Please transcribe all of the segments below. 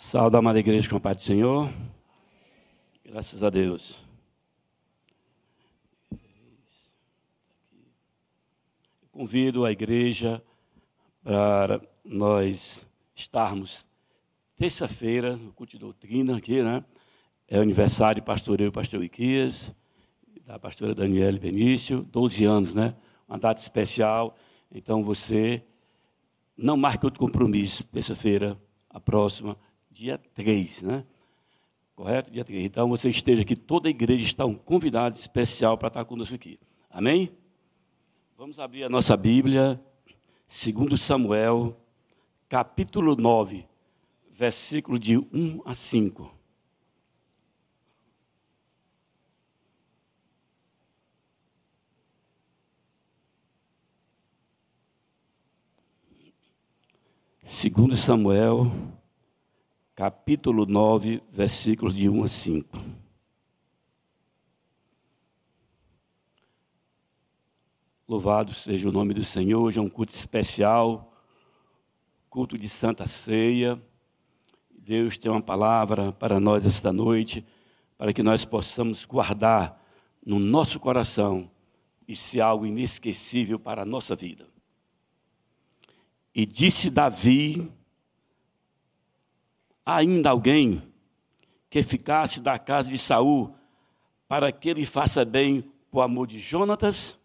Salve amada igreja com a paz do Senhor. Graças a Deus. Convido a igreja para nós estarmos terça-feira no culto de doutrina aqui, né? É aniversário do pastor eu, pastor Iquias, da pastora Daniela Benício, 12 anos, né? Uma data especial. Então você não marque outro compromisso, terça-feira, a próxima, dia 3, né? Correto? Dia 3. Então você esteja aqui, toda a igreja está um convidado especial para estar conosco aqui. Amém? Vamos abrir a nossa Bíblia, segundo Samuel, capítulo 9, versículo de 1 a 5. Segundo Samuel, capítulo 9, versículos de 1 a 5. Louvado seja o nome do Senhor. Hoje é um culto especial, culto de Santa Ceia. Deus tem uma palavra para nós esta noite, para que nós possamos guardar no nosso coração e ser algo inesquecível para a nossa vida. E disse Davi ainda alguém que ficasse da casa de Saul para que ele faça bem por amor de Jonatas?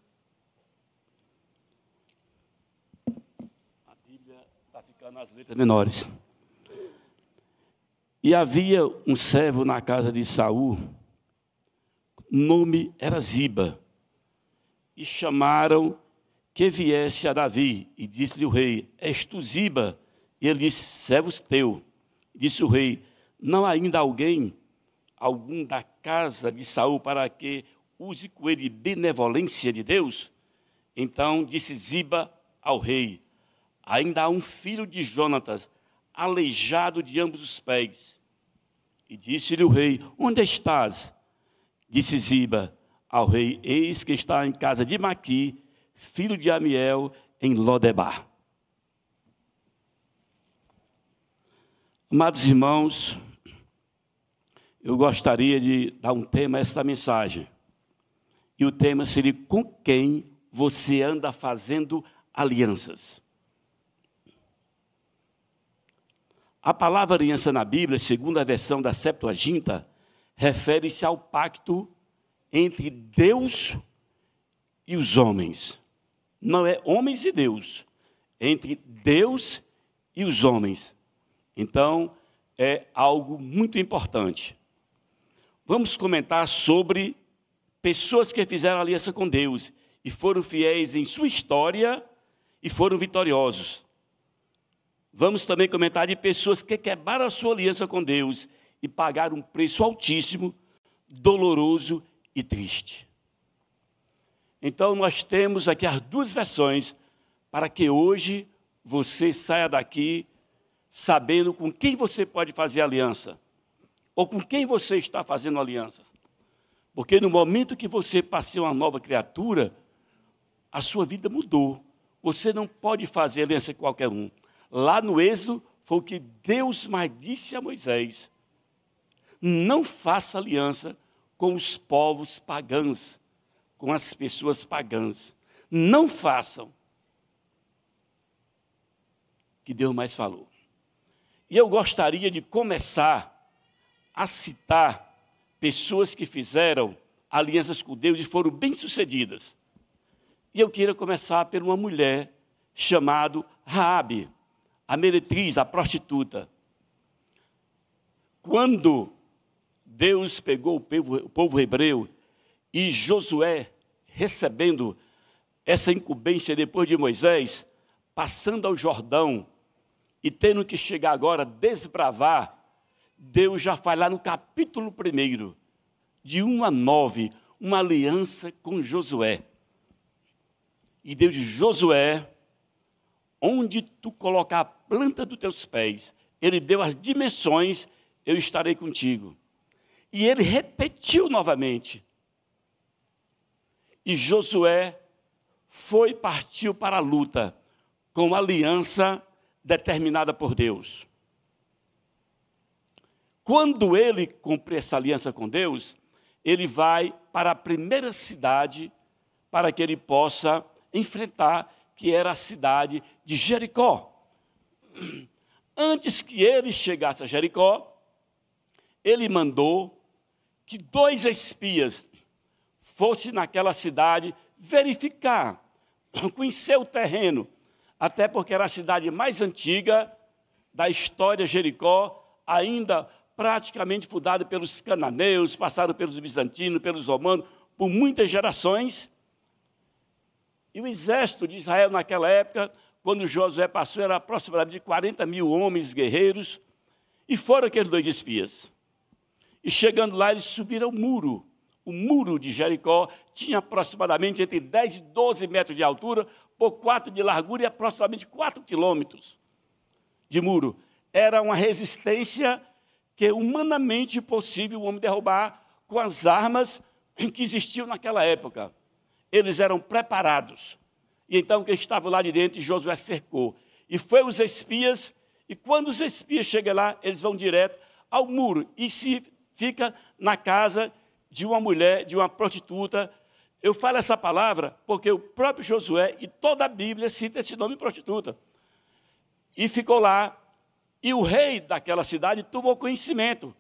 A Bíblia está ficando nas letras menores. E havia um servo na casa de Saul, nome era Ziba, e chamaram que viesse a Davi, e disse-lhe o rei: És tu Ziba? E ele disse: Servos teu. Disse o rei: Não há ainda alguém, algum da casa de Saul, para que use com ele benevolência de Deus? Então disse Ziba ao rei: Ainda há um filho de Jonatas, aleijado de ambos os pés. E disse-lhe o rei: Onde estás? Disse Ziba ao rei: Eis que está em casa de Maqui, filho de Amiel, em Lodebar. Amados irmãos, eu gostaria de dar um tema a esta mensagem. E o tema seria: com quem você anda fazendo alianças? A palavra aliança na Bíblia, segundo a versão da Septuaginta, refere-se ao pacto entre Deus e os homens. Não é homens e Deus, entre Deus e os homens. Então, é algo muito importante. Vamos comentar sobre pessoas que fizeram aliança com Deus e foram fiéis em sua história e foram vitoriosos. Vamos também comentar de pessoas que quebraram a sua aliança com Deus e pagaram um preço altíssimo, doloroso e triste. Então, nós temos aqui as duas versões para que hoje você saia daqui sabendo com quem você pode fazer aliança, ou com quem você está fazendo aliança. Porque no momento que você passa uma nova criatura, a sua vida mudou. Você não pode fazer aliança com qualquer um. Lá no Êxodo, foi o que Deus mais disse a Moisés: não faça aliança com os povos pagãos, com as pessoas pagãs. Não façam. Que Deus mais falou. E eu gostaria de começar a citar pessoas que fizeram alianças com Deus e foram bem-sucedidas. E eu queria começar por uma mulher chamada Raabe, a meretriz, a prostituta. Quando Deus pegou o povo, o povo hebreu e Josué recebendo essa incumbência depois de Moisés, passando ao Jordão, e tendo que chegar agora a desbravar, Deus já faz lá no capítulo 1, de 1 a 9, uma aliança com Josué. E Deus diz: Josué, onde tu colocar a planta dos teus pés, ele deu as dimensões, eu estarei contigo. E ele repetiu novamente. E Josué foi partiu para a luta com aliança determinada por Deus. quando ele cumpre essa aliança com Deus, ele vai para a primeira cidade para que ele possa enfrentar, que era a cidade de Jericó. Antes que ele chegasse a Jericó, ele mandou que dois espias fossem naquela cidade verificar, conhecer o terreno, até porque era a cidade mais antiga da história Jericó, ainda praticamente fundada pelos cananeus, passaram pelos bizantinos, pelos romanos, por muitas gerações. E o exército de Israel naquela época, quando Josué passou, era aproximadamente 40 mil homens guerreiros, e foram aqueles dois espias. E chegando lá, eles subiram o muro. O muro de Jericó tinha aproximadamente entre 10 e 12 metros de altura, por 4 de largura e aproximadamente 4 quilômetros de muro. Era uma resistência que é humanamente possível o homem derrubar com as armas que existiam naquela época. Eles eram preparados. E então quem estava lá de dentro, Josué cercou. E foi os espias, e quando os espias chegam lá, eles vão direto ao muro e se fica na casa de uma mulher, de uma prostituta. Eu falo essa palavra porque o próprio Josué e toda a Bíblia cita esse nome prostituta. E ficou lá e o rei daquela cidade tomou conhecimento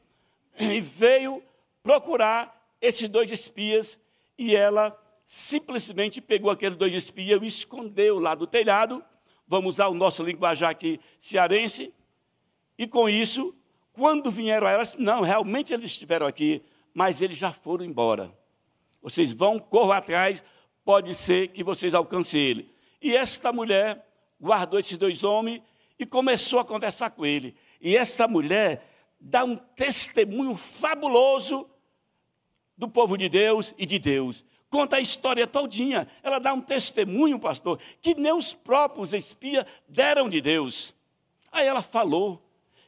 e veio procurar esses dois espias e ela simplesmente pegou aqueles dois espias e escondeu lá do telhado. Vamos usar o nosso linguajar aqui cearense. E com isso, quando vieram a ela, não, realmente eles estiveram aqui, mas eles já foram embora. Vocês vão, corram atrás, pode ser que vocês alcancem ele. E esta mulher guardou esses dois homens e começou a conversar com ele. E essa mulher dá um testemunho fabuloso do povo de Deus e de Deus. Conta a história todinha. Ela dá um testemunho, pastor, que nem os próprios espias deram de Deus. Aí ela falou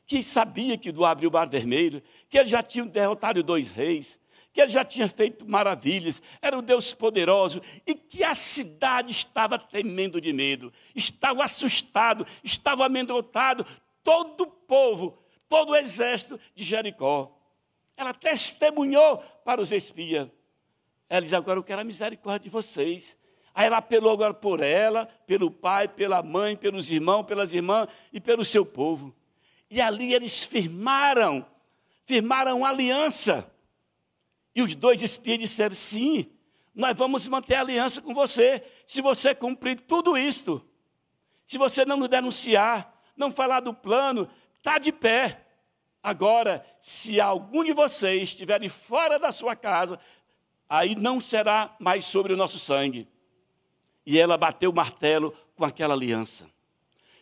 que sabia que do abriu o mar vermelho, que ele já tinha derrotado dois reis, que ele já tinha feito maravilhas, era um Deus poderoso e que a cidade estava temendo de medo, estava assustado, estava amedrontado, todo o povo, todo o exército de Jericó. Ela testemunhou para os espias. Ela diz: Agora eu quero a misericórdia de vocês. Aí ela apelou agora por ela, pelo pai, pela mãe, pelos irmãos, pelas irmãs e pelo seu povo. E ali eles firmaram, firmaram aliança. E os dois espias disseram: sim, nós vamos manter a aliança com você, se você cumprir tudo isto. Se você não nos denunciar, não falar do plano, está de pé. Agora, se algum de vocês estiver fora da sua casa, aí não será mais sobre o nosso sangue. E ela bateu o martelo com aquela aliança.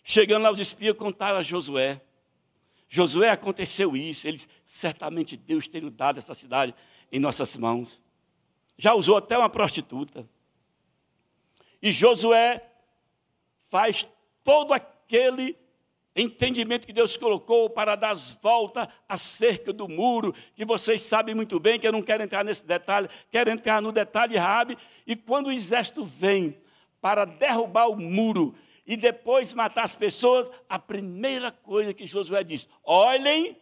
Chegando lá, os espias contaram a Josué. Josué aconteceu isso, eles certamente Deus tem dado essa cidade em nossas mãos. Já usou até uma prostituta. E Josué faz todo aquele entendimento que Deus colocou para dar as voltas acerca do muro, que vocês sabem muito bem, que eu não quero entrar nesse detalhe, quero entrar no detalhe Rabi, e quando o exército vem para derrubar o muro e depois matar as pessoas, a primeira coisa que Josué diz: olhem,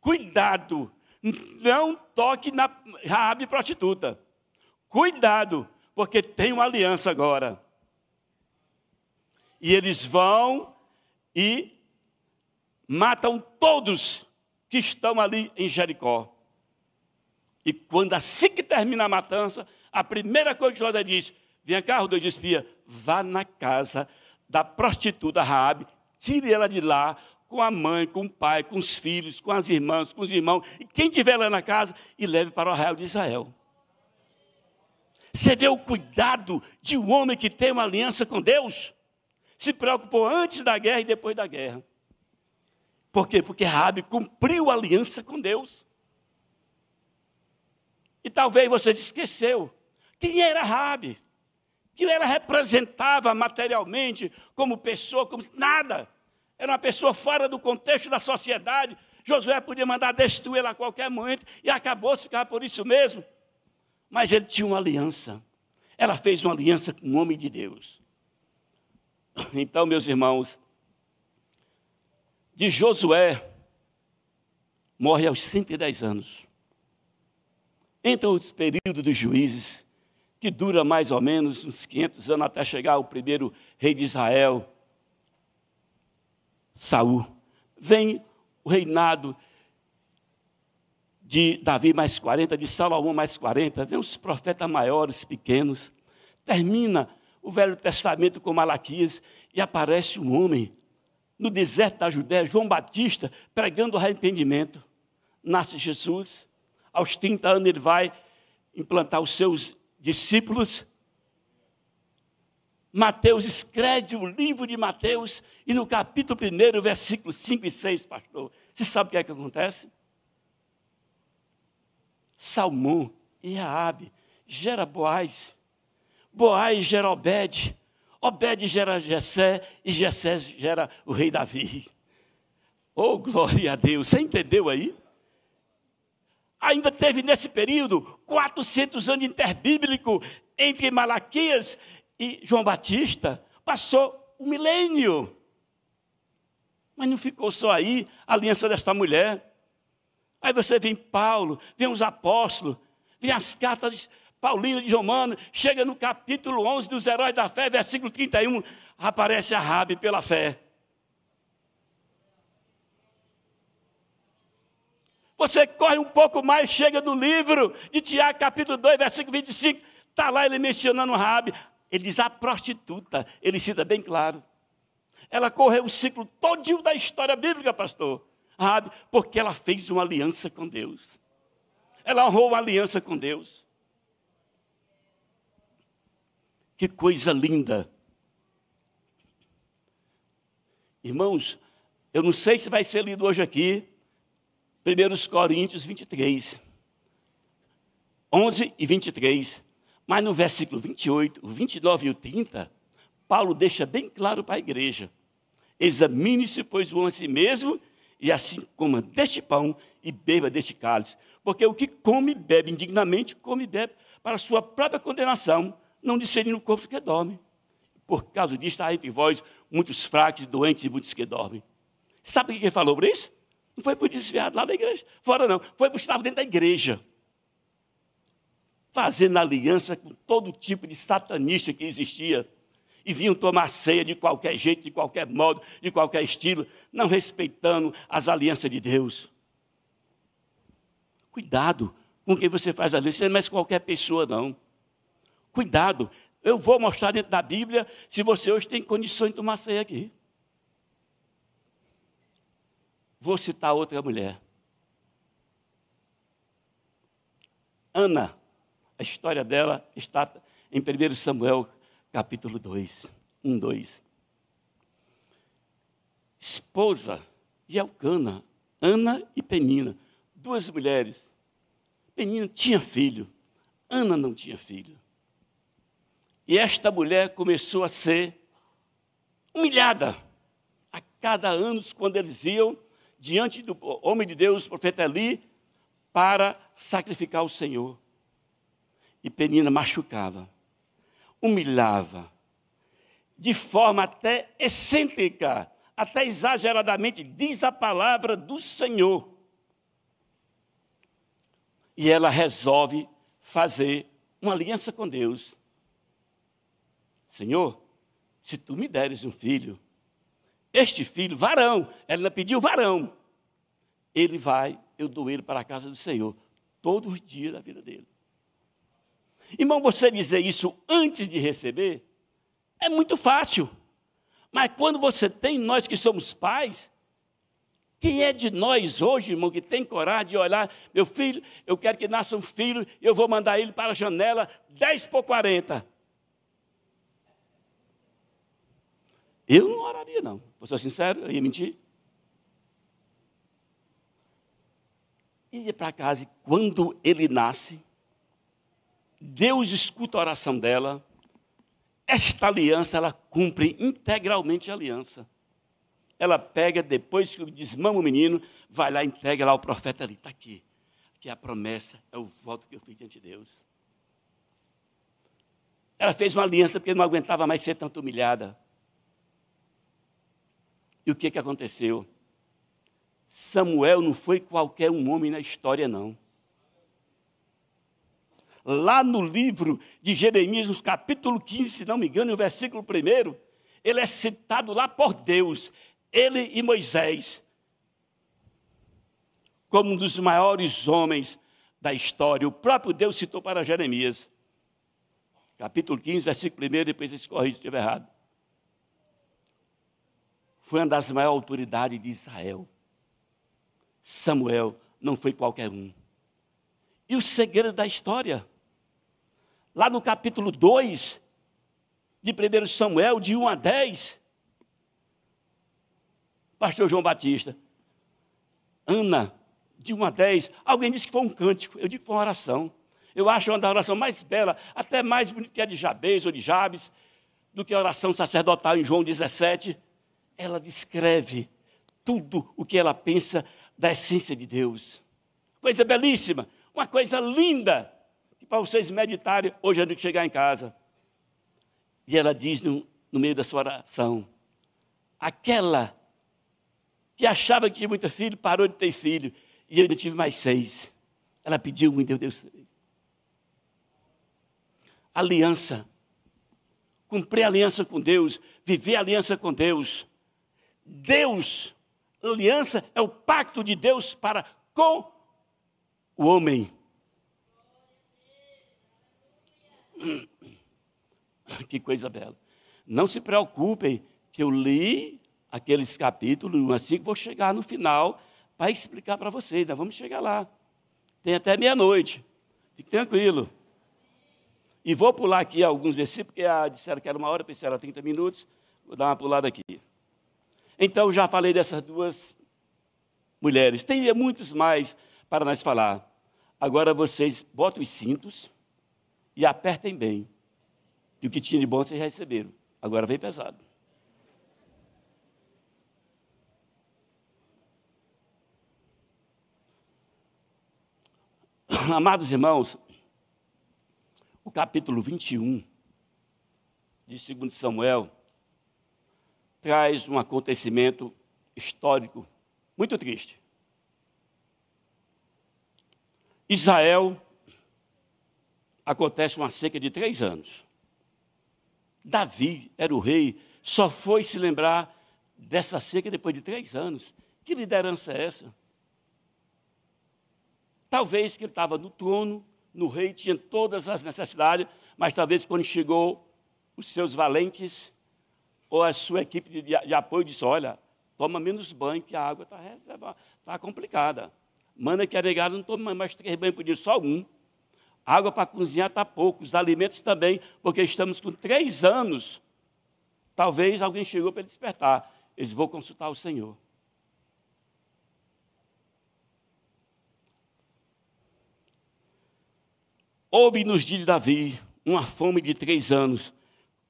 cuidado, não toque na Rabi prostituta. Cuidado, porque tem uma aliança agora. E eles vão e matam todos que estão ali em Jericó. E quando assim que termina a matança, a primeira coisa que José diz: Vem cá, dois espia, vá na casa da prostituta Raabe, tire ela de lá, com a mãe, com o pai, com os filhos, com as irmãs, com os irmãos, e quem tiver lá na casa, e leve para o arraial de Israel. Você vê o cuidado de um homem que tem uma aliança com Deus? Se preocupou antes da guerra e depois da guerra. Por quê? Porque Rabi cumpriu a aliança com Deus. E talvez você esqueceu quem era Rabi, que ela representava materialmente como pessoa, como nada era uma pessoa fora do contexto da sociedade. Josué podia mandar destruí-la a qualquer momento e acabou se ficar por isso mesmo. Mas ele tinha uma aliança. Ela fez uma aliança com o homem de Deus. Então, meus irmãos, de Josué, morre aos 110 anos. Entra o período dos juízes, que dura mais ou menos uns 500 anos até chegar o primeiro rei de Israel, Saul. Vem o reinado de Davi mais 40, de Salomão mais 40, vem os profetas maiores, pequenos. Termina o Velho Testamento com Malaquias e aparece um homem no deserto da Judéia, João Batista, pregando o arrependimento. Nasce Jesus, aos 30 anos ele vai implantar os seus discípulos. Mateus escreve o livro de Mateus e no capítulo 1, versículos 5 e 6, pastor, você sabe o que é que acontece? Salmão e Raabe gera Boaz, Boaz gera Obed, Obed gera Jessé e Jessé gera o rei Davi. Oh, glória a Deus, você entendeu aí? Ainda teve nesse período 400 anos interbíblico entre Malaquias e João Batista. Passou um milênio. Mas não ficou só aí a aliança desta mulher. Aí você vem Paulo, vem os apóstolos, vem as cartas Paulino de Romano, chega no capítulo 11 dos Heróis da Fé, versículo 31, aparece a Rabi pela fé. Você corre um pouco mais, chega no livro de Tiago, capítulo 2, versículo 25, está lá ele mencionando Rabi. Ele diz a prostituta, ele cita bem claro. Ela correu o ciclo todinho da história bíblica, pastor. Rabi, porque ela fez uma aliança com Deus. Ela honrou uma aliança com Deus. Que coisa linda. Irmãos, eu não sei se vai ser lido hoje aqui, 1 Coríntios 23, 11 e 23. Mas no versículo 28, o 29 e o 30, Paulo deixa bem claro para a igreja: examine-se, pois, o a si mesmo, e assim coma deste pão e beba deste cálice. Porque o que come e bebe indignamente, come e bebe para sua própria condenação, não discernindo o corpo que dorme. Por causa disso, há entre vós muitos fracos, doentes e muitos que dormem. Sabe o que ele falou por isso? Não foi o desviado lá da igreja, fora não. Foi que estava dentro da igreja. Fazendo aliança com todo tipo de satanista que existia. E vinham tomar ceia de qualquer jeito, de qualquer modo, de qualquer estilo, não respeitando as alianças de Deus. Cuidado com quem você faz aliança, é mais qualquer pessoa, não. Cuidado, eu vou mostrar dentro da Bíblia se você hoje tem condições de tomar ceia aqui. Vou citar outra mulher. Ana, a história dela está em 1 Samuel, capítulo 2, 1, 2. Esposa de Elcana, Ana e Penina, duas mulheres. Penina tinha filho, Ana não tinha filho. E esta mulher começou a ser humilhada. A cada ano, quando eles iam diante do homem de Deus, o profeta Eli, para sacrificar o Senhor. E Penina machucava, humilhava, de forma até excêntrica, até exageradamente, diz a palavra do Senhor. E ela resolve fazer uma aliança com Deus. Senhor, se tu me deres um filho, este filho, varão, ela pediu varão. Ele vai, eu dou ele para a casa do Senhor, todos os dias da vida dele. Irmão, você dizer isso antes de receber, é muito fácil. Mas quando você tem, nós que somos pais, quem é de nós hoje, irmão, que tem coragem de olhar, meu filho, eu quero que nasça um filho, eu vou mandar ele para a janela 10 por 40. Eu não oraria, não. Vou ser sincero, eu ia mentir. Ia para casa e quando ele nasce, Deus escuta a oração dela. Esta aliança, ela cumpre integralmente a aliança. Ela pega, depois que desmama o menino, vai lá e entrega lá o profeta ali. Está aqui. Que é a promessa, é o voto que eu fiz diante de Deus. Ela fez uma aliança porque não aguentava mais ser tanto humilhada. E o que, que aconteceu? Samuel não foi qualquer um homem na história, não. Lá no livro de Jeremias, no capítulo 15, se não me engano, no versículo 1, ele é citado lá por Deus, ele e Moisés, como um dos maiores homens da história. O próprio Deus citou para Jeremias. Capítulo 15, versículo 1, depois vocês corrigem se estiver errado. Foi uma das maiores autoridades de Israel. Samuel não foi qualquer um. E o segredo da história? Lá no capítulo 2 de 1 Samuel, de 1 a 10, pastor João Batista, Ana, de 1 a 10, alguém disse que foi um cântico, eu digo que foi uma oração. Eu acho uma da oração mais bela, até mais bonita que a de Jabez ou de Jabes, do que a oração sacerdotal em João 17. Ela descreve tudo o que ela pensa da essência de Deus. Coisa belíssima, uma coisa linda, para vocês meditarem hoje antes de chegar em casa. E ela diz no, no meio da sua oração: aquela que achava que tinha muito filho, parou de ter filho, e eu ainda tive mais seis. Ela pediu muito, Deus. Aliança. Cumprir aliança com Deus, viver aliança com Deus. Deus aliança é o pacto de Deus para com o homem. Que coisa bela. Não se preocupem que eu li aqueles capítulos, assim que vou chegar no final para explicar para vocês. Nós vamos chegar lá. Tem até meia-noite. Fique tranquilo. E vou pular aqui alguns versículos, porque a, disseram que era uma hora, pensei era 30 minutos. Vou dar uma pulada aqui. Então, já falei dessas duas mulheres. Tem muitos mais para nós falar. Agora vocês botam os cintos e apertem bem. E o que tinha de bom vocês receberam. Agora vem pesado. Amados irmãos, o capítulo 21 de 2 Samuel traz um acontecimento histórico muito triste. Israel acontece uma seca de três anos. Davi era o rei, só foi se lembrar dessa seca depois de três anos. Que liderança é essa? Talvez que ele estava no trono, no rei, tinha todas as necessidades, mas talvez quando chegou os seus valentes, ou a sua equipe de, de apoio disse: olha, toma menos banho, que a água está tá complicada. Manda que a negada não tome mais três banhos por dia, só um. Água para cozinhar está pouco, os alimentos também, porque estamos com três anos. Talvez alguém chegou para despertar. Eles vão consultar o Senhor. Houve nos dias de Davi uma fome de três anos,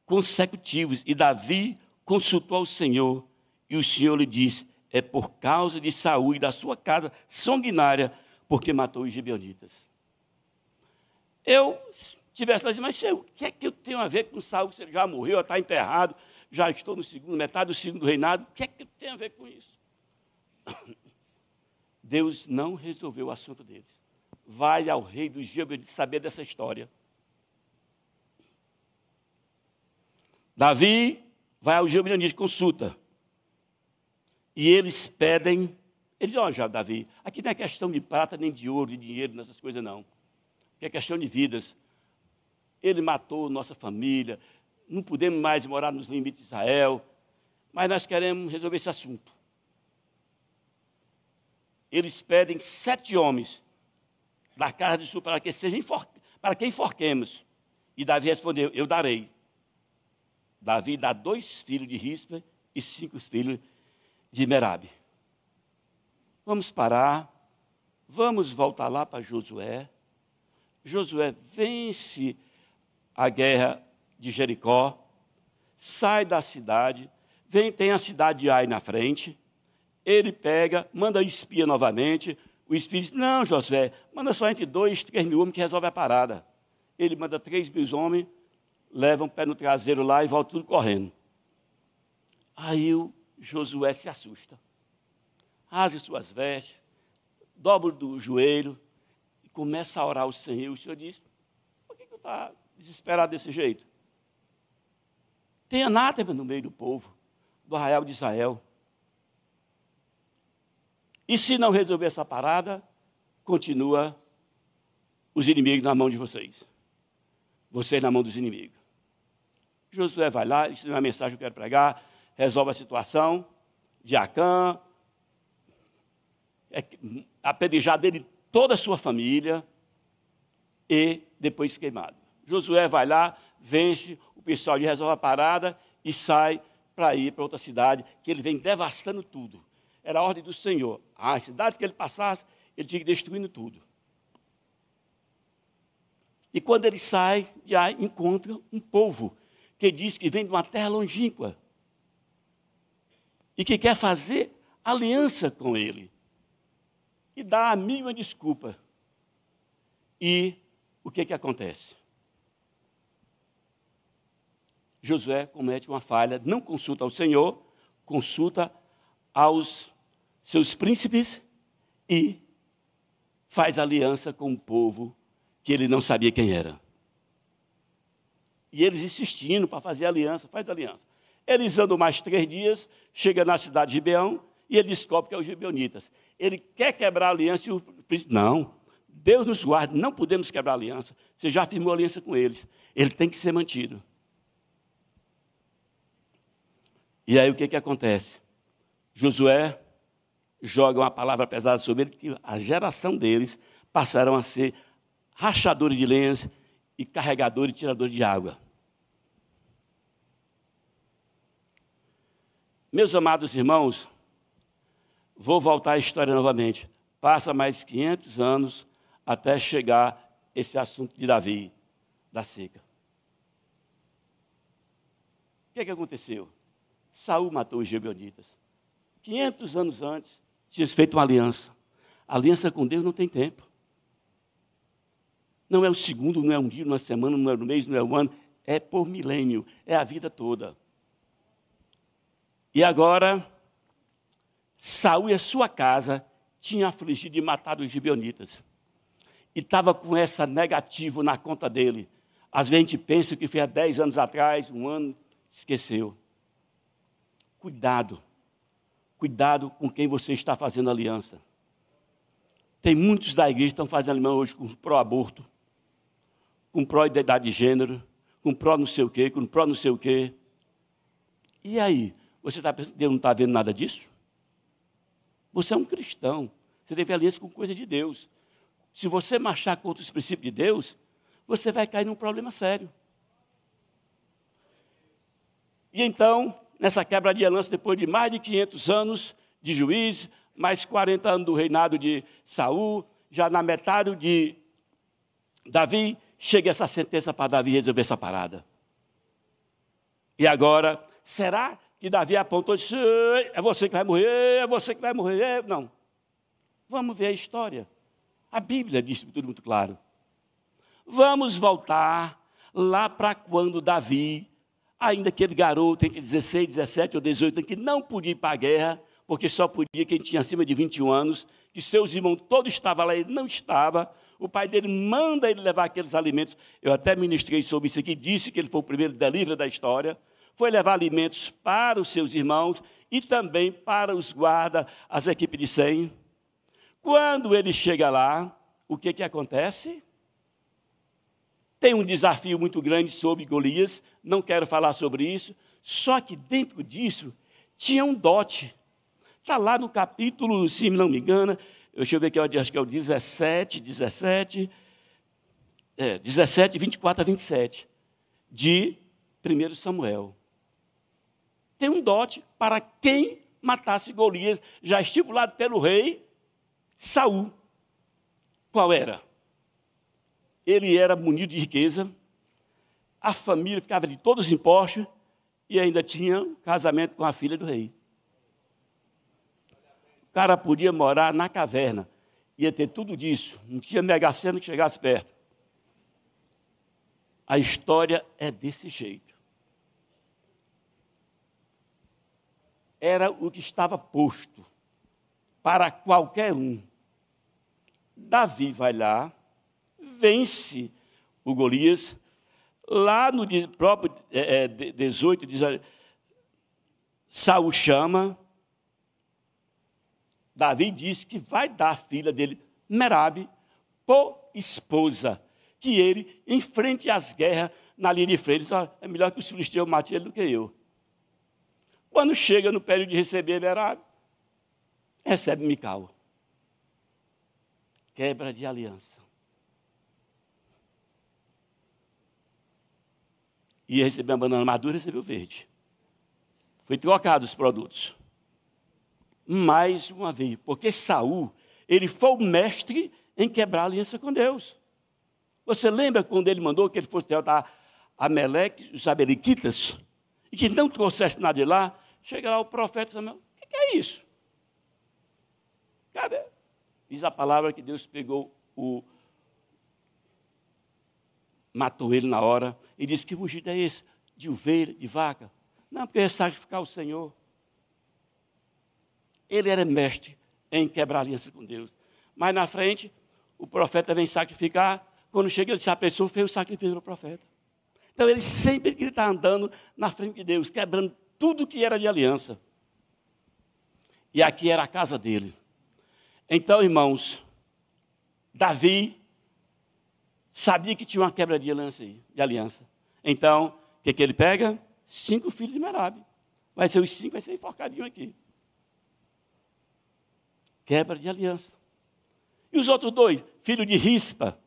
consecutivos e Davi consultou ao Senhor e o Senhor lhe disse: É por causa de Saúl e da sua casa sanguinária, porque matou os gibeonitas. Eu tivesse lá, mas o que é que eu tenho a ver com Saúl? Você já morreu, está enterrado, já estou no segundo, metade do segundo reinado. O que é que eu tenho a ver com isso? Deus não resolveu o assunto deles. Vai ao rei dos gibeonitas saber dessa história. Davi vai ao Gibeonita, consulta. E eles pedem, eles olha já, Davi, aqui não é questão de prata, nem de ouro, de dinheiro, nessas coisas não. Aqui é questão de vidas. Ele matou nossa família, não podemos mais morar nos limites de Israel, mas nós queremos resolver esse assunto. Eles pedem sete homens da casa de sul para que sejam para que enforquemos. E Davi respondeu: Eu darei. Davi dá dois filhos de Rispa e cinco filhos de Merabe. Vamos parar, vamos voltar lá para Josué. Josué vence a guerra de Jericó, sai da cidade, vem, tem a cidade de Ai na frente, ele pega, manda espia novamente, o espia diz, não, Josué, manda só entre dois, três mil homens que resolve a parada. Ele manda três mil homens, leva um pé no traseiro lá e volta tudo correndo. Aí o Josué se assusta. rasga suas vestes, dobra do joelho e começa a orar ao Senhor. O Senhor diz: por que, que eu está desesperado desse jeito? Tem anátema no meio do povo, do arraial de Israel. E se não resolver essa parada, continua os inimigos na mão de vocês. Vocês na mão dos inimigos. Josué vai lá, isso é uma mensagem que eu quero pregar, resolve a situação de Acã, é, apedrejar dele toda a sua família e depois queimado. Josué vai lá, vence, o pessoal lhe resolve a parada e sai para ir para outra cidade, que ele vem devastando tudo. Era a ordem do Senhor. As cidades que ele passasse, ele tinha que destruindo tudo. E quando ele sai, já encontra um povo que diz que vem de uma terra longínqua e que quer fazer aliança com ele. E dá a mínima desculpa. E o que, que acontece? Josué comete uma falha, não consulta ao Senhor, consulta aos seus príncipes e faz aliança com um povo que ele não sabia quem era. E eles insistindo para fazer aliança, faz aliança. Eles andam mais três dias, chega na cidade de Gibeão e ele descobre que é os gibeonitas. Ele quer quebrar a aliança e o príncipe, não, Deus nos guarde, não podemos quebrar a aliança. Você já firmou aliança com eles. Ele tem que ser mantido. E aí o que, que acontece? Josué joga uma palavra pesada sobre ele, que a geração deles passaram a ser rachadores de lenhas e carregadores e tiradores de água. Meus amados irmãos, vou voltar à história novamente. Passa mais 500 anos até chegar esse assunto de Davi, da seca. O que, é que aconteceu? Saul matou os gibeonitas. 500 anos antes, tinha feito uma aliança. A aliança com Deus não tem tempo. Não é o segundo, não é um dia, não é uma semana, não é um mês, não é um ano. É por milênio, é a vida toda. E agora, Saul e a sua casa tinham afligido e matado os gibeonitas. E estava com essa negativa na conta dele. Às vezes a gente pensa que foi há 10 anos atrás, um ano, esqueceu. Cuidado. Cuidado com quem você está fazendo aliança. Tem muitos da igreja que estão fazendo aliança hoje com pró-aborto, com pró-identidade de gênero, com pró não sei o quê, com pró não sei o quê. E aí? Você Deus não está vendo nada disso? Você é um cristão. Você deve aliança com coisa de Deus. Se você marchar contra os princípios de Deus, você vai cair num problema sério. E então, nessa quebra de aliança, depois de mais de 500 anos de juiz, mais 40 anos do reinado de Saul, já na metade de Davi, chega essa sentença para Davi resolver essa parada. E agora, será que Davi apontou e disse: é você que vai morrer, é você que vai morrer? Não. Vamos ver a história. A Bíblia diz tudo muito claro. Vamos voltar lá para quando Davi ainda aquele garoto entre 16, 17 ou 18 anos que não podia ir para a guerra, porque só podia quem tinha acima de 21 anos, que seus irmãos todos estavam lá, ele não estava. O pai dele manda ele levar aqueles alimentos. Eu até ministrei sobre isso aqui, disse que ele foi o primeiro delivery da história. Foi levar alimentos para os seus irmãos e também para os guardas, as equipes de 100. Quando ele chega lá, o que, que acontece? Tem um desafio muito grande sobre Golias, não quero falar sobre isso, só que dentro disso tinha um dote. Está lá no capítulo, se não me engano, deixa eu ver aqui, acho que é o 17, 17, é, 17, 24 a 27, de 1 Samuel. Tem um dote para quem matasse Golias, já estipulado pelo rei Saul. Qual era? ele era munido de riqueza, a família ficava de todos os impostos e ainda tinha casamento com a filha do rei. O cara podia morar na caverna, ia ter tudo disso, não tinha mega que chegasse perto. A história é desse jeito. Era o que estava posto. para qualquer um. Davi vai lá, vence o Golias, lá no próprio é, 18 diz, Saul chama, Davi diz que vai dar a filha dele, Merabe, por esposa, que ele enfrente as guerras na linha de frente. é melhor que os filisteus matem ele do que eu. Quando chega no período de receber Merabe, recebe Mical. Quebra de aliança. Ia receber uma banana madura, recebeu verde. Foi trocado os produtos. Mais uma vez, porque Saul, ele foi o mestre em quebrar a aliança com Deus. Você lembra quando ele mandou que ele fosse derrotar Ameleque, os Amalequitas, e que não trouxesse nada de lá? Chega lá o profeta Samuel, o que é isso? Cadê? Diz a palavra que Deus pegou o. matou ele na hora e disse: Que rugido é esse? De ovelha, de vaca? Não, porque é sacrificar o Senhor. Ele era mestre em quebrar aliança com Deus. Mas na frente, o profeta vem sacrificar. Quando chega, ele disse: A pessoa fez o sacrifício do profeta. Então ele sempre está andando na frente de Deus, quebrando tudo que era de aliança. E aqui era a casa dele. Então, irmãos, Davi sabia que tinha uma quebra de aliança. Aí, de aliança. Então, o que, que ele pega? Cinco filhos de Merabe. Vai ser os cinco, vai ser enforcadinho aqui. Quebra de aliança. E os outros dois? Filho de Rispa,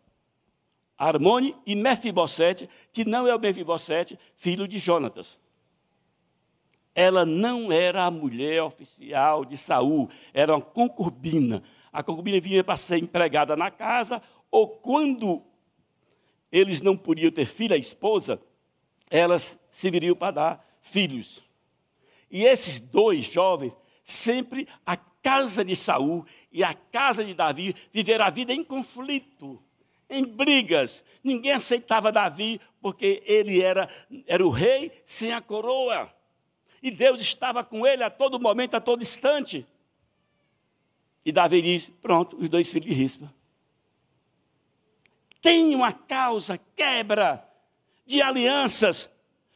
Armone e Mefibosete, que não é o Mefibosete, filho de Jonatas ela não era a mulher oficial de Saul, era uma concubina. A concubina vinha para ser empregada na casa, ou quando eles não podiam ter filha, a esposa, elas se viriam para dar filhos. E esses dois jovens, sempre a casa de Saul e a casa de Davi viveram a vida em conflito, em brigas. Ninguém aceitava Davi porque ele era, era o rei sem a coroa e Deus estava com ele a todo momento, a todo instante. E Davi diz: Pronto, os dois filhos de Rispa. Tem uma causa, quebra de alianças,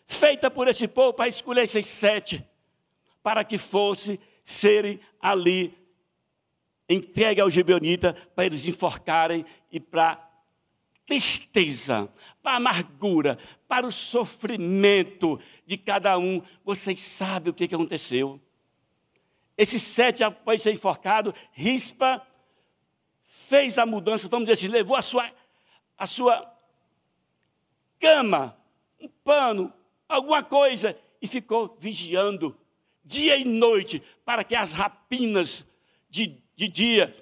feita por esse povo para escolher esses sete, para que fosse serem ali entregue ao Gibeonita, para eles enforcarem e para tristeza, para a amargura, para o sofrimento de cada um. Vocês sabem o que aconteceu. Esses sete, após ser enforcado, Rispa fez a mudança, vamos dizer assim, levou a sua, a sua cama, um pano, alguma coisa, e ficou vigiando dia e noite para que as rapinas de, de dia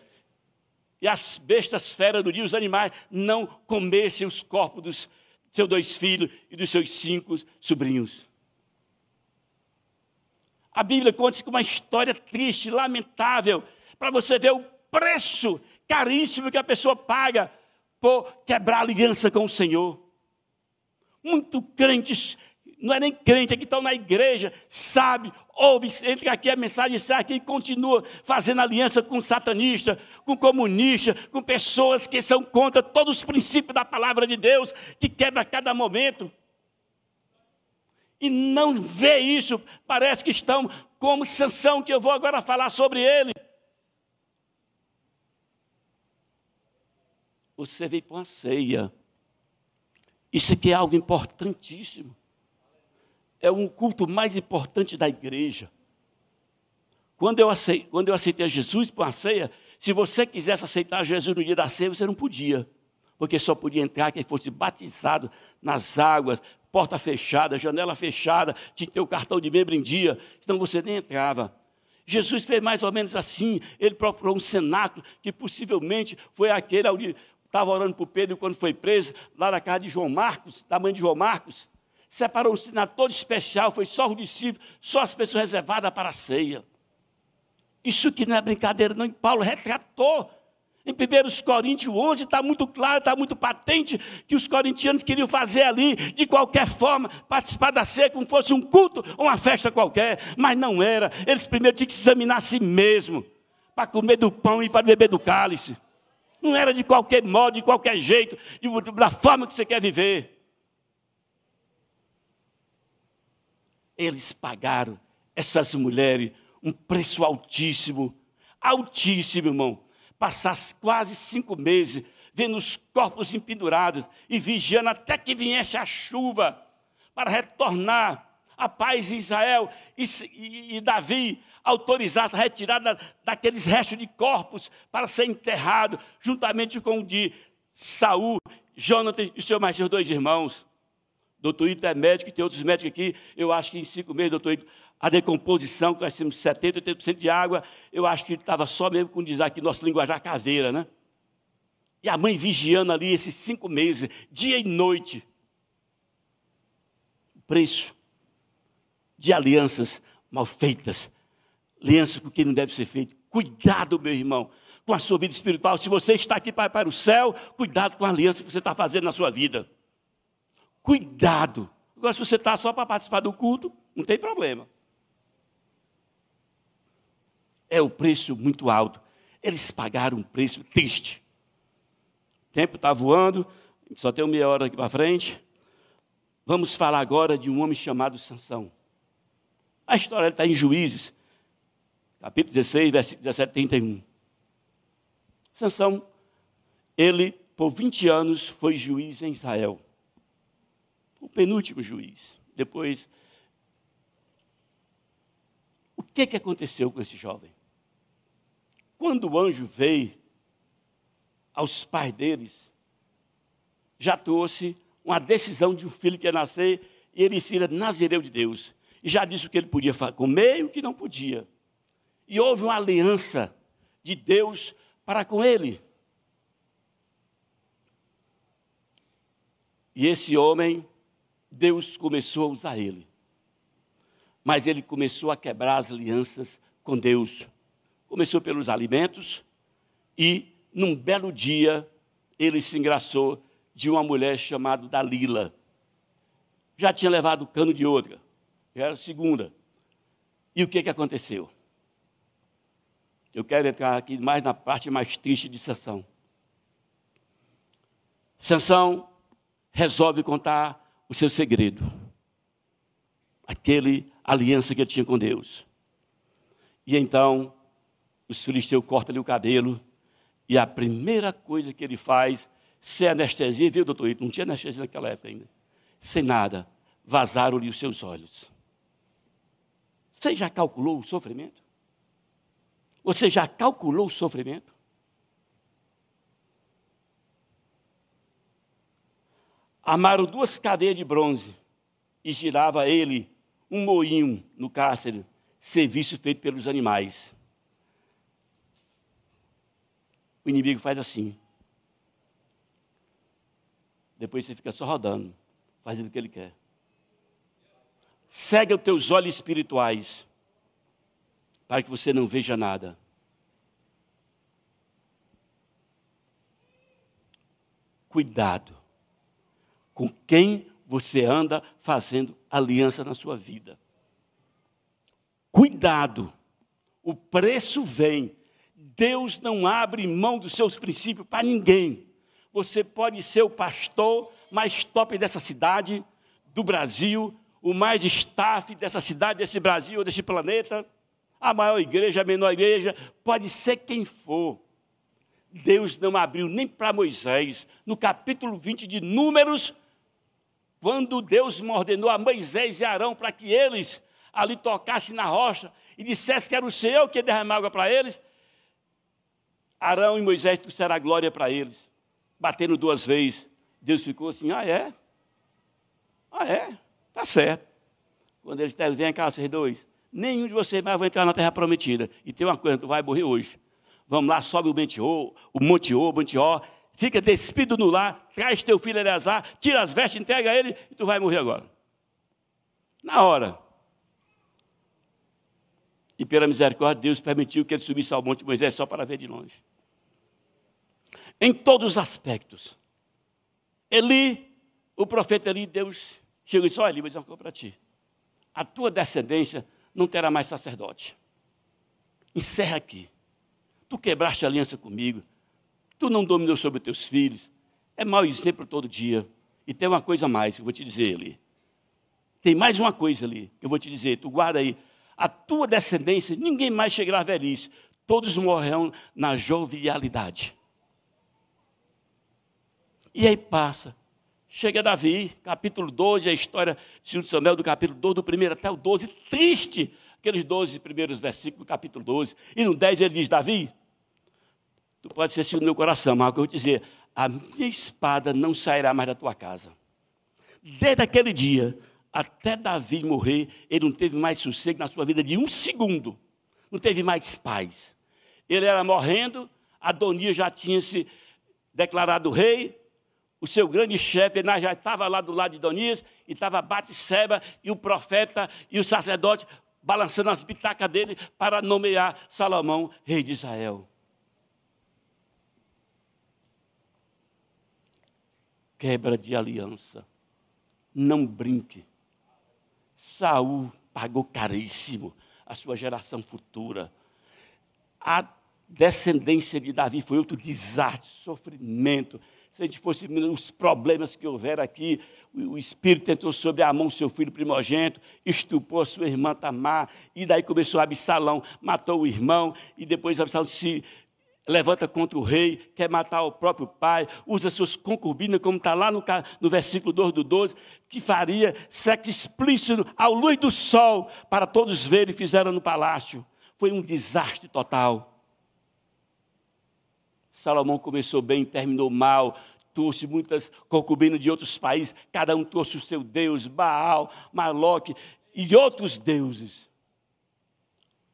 e as bestas feras do dia, os animais, não comessem os corpos dos seus dois filhos e dos seus cinco sobrinhos. A Bíblia conta com uma história triste, lamentável, para você ver o preço caríssimo que a pessoa paga por quebrar aliança com o Senhor. Muito crentes não é nem crente, é que estão na igreja, sabe, ouve, entra aqui a mensagem, sai aqui e continua fazendo aliança com satanista, com comunista, com pessoas que são contra todos os princípios da palavra de Deus, que quebra a cada momento. E não vê isso, parece que estão como Sansão, que eu vou agora falar sobre ele. Você veio para uma ceia. Isso aqui é algo importantíssimo é um culto mais importante da igreja. Quando eu, aceitei, quando eu aceitei Jesus para a ceia, se você quisesse aceitar Jesus no dia da ceia, você não podia. Porque só podia entrar quem fosse batizado nas águas, porta fechada, janela fechada, tinha que ter o cartão de membro em dia, senão você nem entrava. Jesus fez mais ou menos assim, ele procurou um cenáculo, que possivelmente foi aquele onde estava orando o Pedro quando foi preso, lá na casa de João Marcos, da mãe de João Marcos separou um sinal todo especial, foi só os discípulos, só as pessoas reservadas para a ceia. Isso que não é brincadeira, não. Paulo retratou. Em 1 Coríntios 11 está muito claro, está muito patente que os corintianos queriam fazer ali, de qualquer forma, participar da ceia como fosse um culto ou uma festa qualquer, mas não era. Eles primeiro tinham que examinar a si mesmo para comer do pão e para beber do cálice. Não era de qualquer modo, de qualquer jeito, da forma que você quer viver. Eles pagaram, essas mulheres, um preço altíssimo, altíssimo, irmão. Passar quase cinco meses vendo os corpos empendurados e vigiando até que viesse a chuva para retornar a paz em Israel e, e, e Davi autorizasse a retirada daqueles restos de corpos para ser enterrado juntamente com o de Saul, Jonathan e seus mais dois irmãos. Doutor Ito é médico, tem outros médicos aqui. Eu acho que em cinco meses, doutor Ito, a decomposição, que nós temos 70%, 80% de água, eu acho que estava só mesmo com dizer aqui nosso linguajar caveira, né? E a mãe vigiando ali esses cinco meses, dia e noite. O preço de alianças mal feitas, alianças com quem não deve ser feito. Cuidado, meu irmão, com a sua vida espiritual. Se você está aqui para, para o céu, cuidado com a aliança que você está fazendo na sua vida. Cuidado. Agora, se você está só para participar do culto, não tem problema. É o preço muito alto. Eles pagaram um preço triste. O tempo está voando, só tem meia hora aqui para frente. Vamos falar agora de um homem chamado Sansão. A história está em Juízes, capítulo 16, versículo 17, 31. Sansão, ele, por 20 anos, foi juiz em Israel o penúltimo juiz. Depois, o que, que aconteceu com esse jovem? Quando o anjo veio aos pais deles, já trouxe uma decisão de um filho que ia nascer, e ele seria nazireu de Deus. E já disse o que ele podia comer e o que não podia. E houve uma aliança de Deus para com ele. E esse homem Deus começou a usar ele. Mas ele começou a quebrar as alianças com Deus. Começou pelos alimentos e, num belo dia, ele se engraçou de uma mulher chamada Dalila. Já tinha levado o cano de outra, já era a segunda. E o que, que aconteceu? Eu quero entrar aqui mais na parte mais triste de Sansão. Sansão resolve contar o seu segredo. Aquele aliança que ele tinha com Deus. E então, os filisteus cortam-lhe o cabelo, e a primeira coisa que ele faz, sem anestesia, viu, doutor? Não tinha anestesia naquela época ainda. Sem nada, vazaram-lhe os seus olhos. Você já calculou o sofrimento? Você já calculou o sofrimento? Amaram duas cadeias de bronze e girava ele um moinho no cárcere, serviço feito pelos animais. O inimigo faz assim. Depois você fica só rodando, fazendo o que ele quer. Cega os teus olhos espirituais, para que você não veja nada. Cuidado com quem você anda fazendo aliança na sua vida. Cuidado, o preço vem. Deus não abre mão dos seus princípios para ninguém. Você pode ser o pastor mais top dessa cidade, do Brasil, o mais staff dessa cidade, desse Brasil, desse planeta, a maior igreja, a menor igreja, pode ser quem for. Deus não abriu nem para Moisés, no capítulo 20 de Números, quando Deus ordenou a Moisés e Arão para que eles ali tocassem na rocha e dissessem que era o Senhor que ia derramar água para eles, Arão e Moisés trouxeram a glória para eles, batendo duas vezes. Deus ficou assim: ah, é? Ah, é? Tá certo. Quando eles disseram, vem cá, vocês dois. Nenhum de vocês mais vai entrar na terra prometida. E tem uma coisa, tu vai morrer hoje. Vamos lá, sobe o Monte O, o Monte o Monte O, fica despido no lar, traz teu filho Eleazar, tira as vestes, entrega ele e tu vai morrer agora. Na hora. E pela misericórdia, Deus permitiu que ele subisse ao monte Moisés só para ver de longe. Em todos os aspectos. Eli, o profeta Eli, Deus chegou e disse: Olha, Eli, vou dizer uma coisa para ti. A tua descendência não terá mais sacerdote. Encerra aqui. Tu quebraste aliança comigo. Tu não dominou sobre teus filhos. É mau exemplo todo dia. E tem uma coisa mais que eu vou te dizer ali. Tem mais uma coisa ali que eu vou te dizer. Tu guarda aí. A tua descendência, ninguém mais chegará à velhice. Todos morrerão na jovialidade. E aí passa. Chega Davi, capítulo 12, a história de Samuel, do capítulo 12, do primeiro até o 12, triste, aqueles 12 primeiros versículos do capítulo 12. E no 10 ele diz: Davi, tu pode ser assim no meu coração, mas eu vou te dizer: a minha espada não sairá mais da tua casa. Desde aquele dia até Davi morrer, ele não teve mais sossego na sua vida de um segundo, não teve mais paz. Ele era morrendo, Adonias já tinha se declarado rei, o seu grande chefe já estava lá do lado de Adonias, e estava Batseba e o profeta e o sacerdote balançando as bitacas dele para nomear Salomão rei de Israel. Quebra de aliança. Não brinque. Saul pagou caríssimo a sua geração futura. A descendência de Davi foi outro desastre, sofrimento. Se a gente fosse os problemas que houver aqui, o Espírito entrou sobre a mão seu filho primogênito, estupou a sua irmã Tamar, e daí começou Absalão, matou o irmão, e depois Absalão se levanta contra o rei, quer matar o próprio pai, usa suas concubinas, como está lá no, no versículo 2 do 12, que faria sexo explícito ao luz do sol, para todos verem, fizeram no palácio. Foi um desastre total. Salomão começou bem, terminou mal, trouxe muitas concubinas de outros países, cada um trouxe o seu Deus, Baal, Maloque e outros deuses.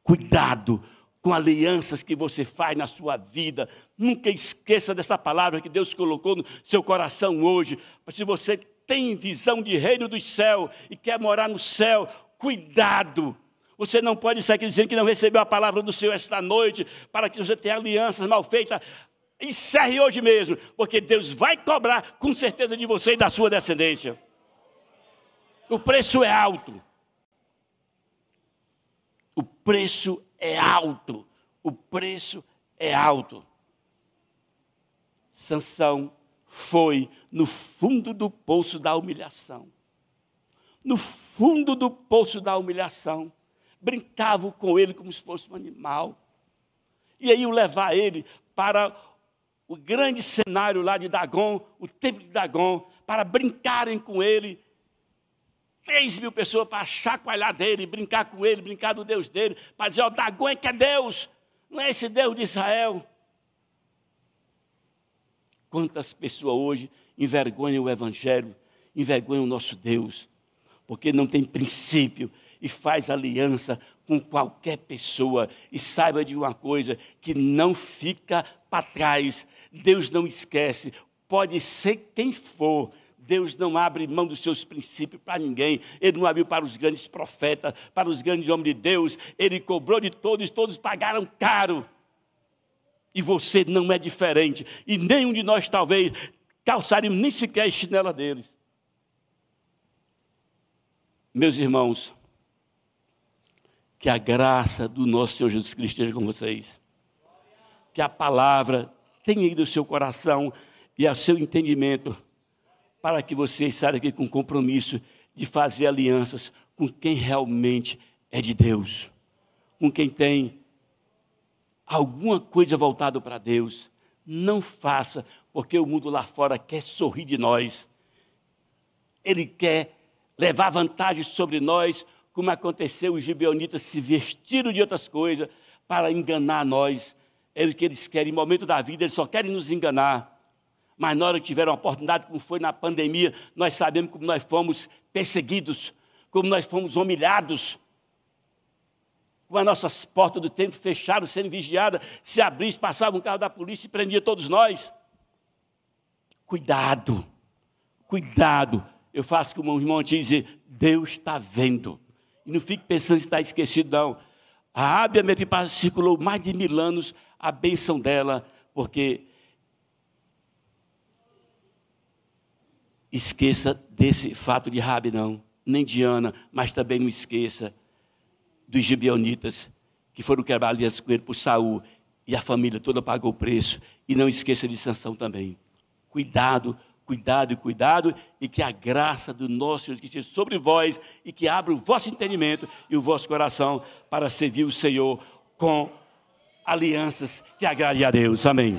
Cuidado com alianças que você faz na sua vida. Nunca esqueça dessa palavra que Deus colocou no seu coração hoje. Se você tem visão de reino dos céus e quer morar no céu, cuidado. Você não pode sair aqui dizendo que não recebeu a palavra do Senhor esta noite, para que você tenha alianças mal feitas. Encerre hoje mesmo, porque Deus vai cobrar com certeza de você e da sua descendência. O preço é alto. O preço é alto. O preço é alto. Sansão foi no fundo do poço da humilhação. No fundo do poço da humilhação. Brincavam com ele como se fosse um animal. E aí iam levar ele para o grande cenário lá de Dagon, o templo de Dagon, para brincarem com ele 3 mil pessoas para chacoalhar dele, brincar com ele, brincar do Deus dele, para dizer, ó, Dagon é que é Deus, não é esse Deus de Israel. Quantas pessoas hoje envergonham o Evangelho, envergonham o nosso Deus, porque não tem princípio e faz aliança com qualquer pessoa. E saiba de uma coisa: que não fica para trás, Deus não esquece, pode ser quem for, Deus não abre mão dos seus princípios para ninguém. Ele não abriu para os grandes profetas, para os grandes homens de Deus. Ele cobrou de todos, todos pagaram caro. E você não é diferente. E nenhum de nós, talvez, calçaríamos nem sequer a chinela deles. Meus irmãos, que a graça do nosso Senhor Jesus Cristo esteja com vocês. Que a palavra tenha ido ao seu coração e ao seu entendimento para que vocês saiam aqui com compromisso de fazer alianças com quem realmente é de Deus, com quem tem alguma coisa voltada para Deus. Não faça, porque o mundo lá fora quer sorrir de nós. Ele quer levar vantagem sobre nós, como aconteceu, os gibeonitas se vestiram de outras coisas para enganar nós. É o que eles querem, em momento da vida, eles só querem nos enganar. Mas na hora que tiveram a oportunidade, como foi na pandemia, nós sabemos como nós fomos perseguidos, como nós fomos humilhados, com as nossas portas do templo fechadas, sendo vigiadas, se abrisse, passava um carro da polícia e prendia todos nós. Cuidado, cuidado. Eu faço como o irmão te dizer, Deus está vendo. E não fique pensando se está esquecido, não. A Ábia Meripá circulou mais de mil anos a bênção dela, porque esqueça desse fato de Rabi, não, nem de Ana, mas também não esqueça dos gibeonitas que foram aliança com ele por Saul e a família toda pagou o preço. E não esqueça de sanção também. Cuidado, cuidado e cuidado, e que a graça do nosso Senhor esteja sobre vós e que abra o vosso entendimento e o vosso coração para servir o Senhor com alianças que agradem a Deus. Amém.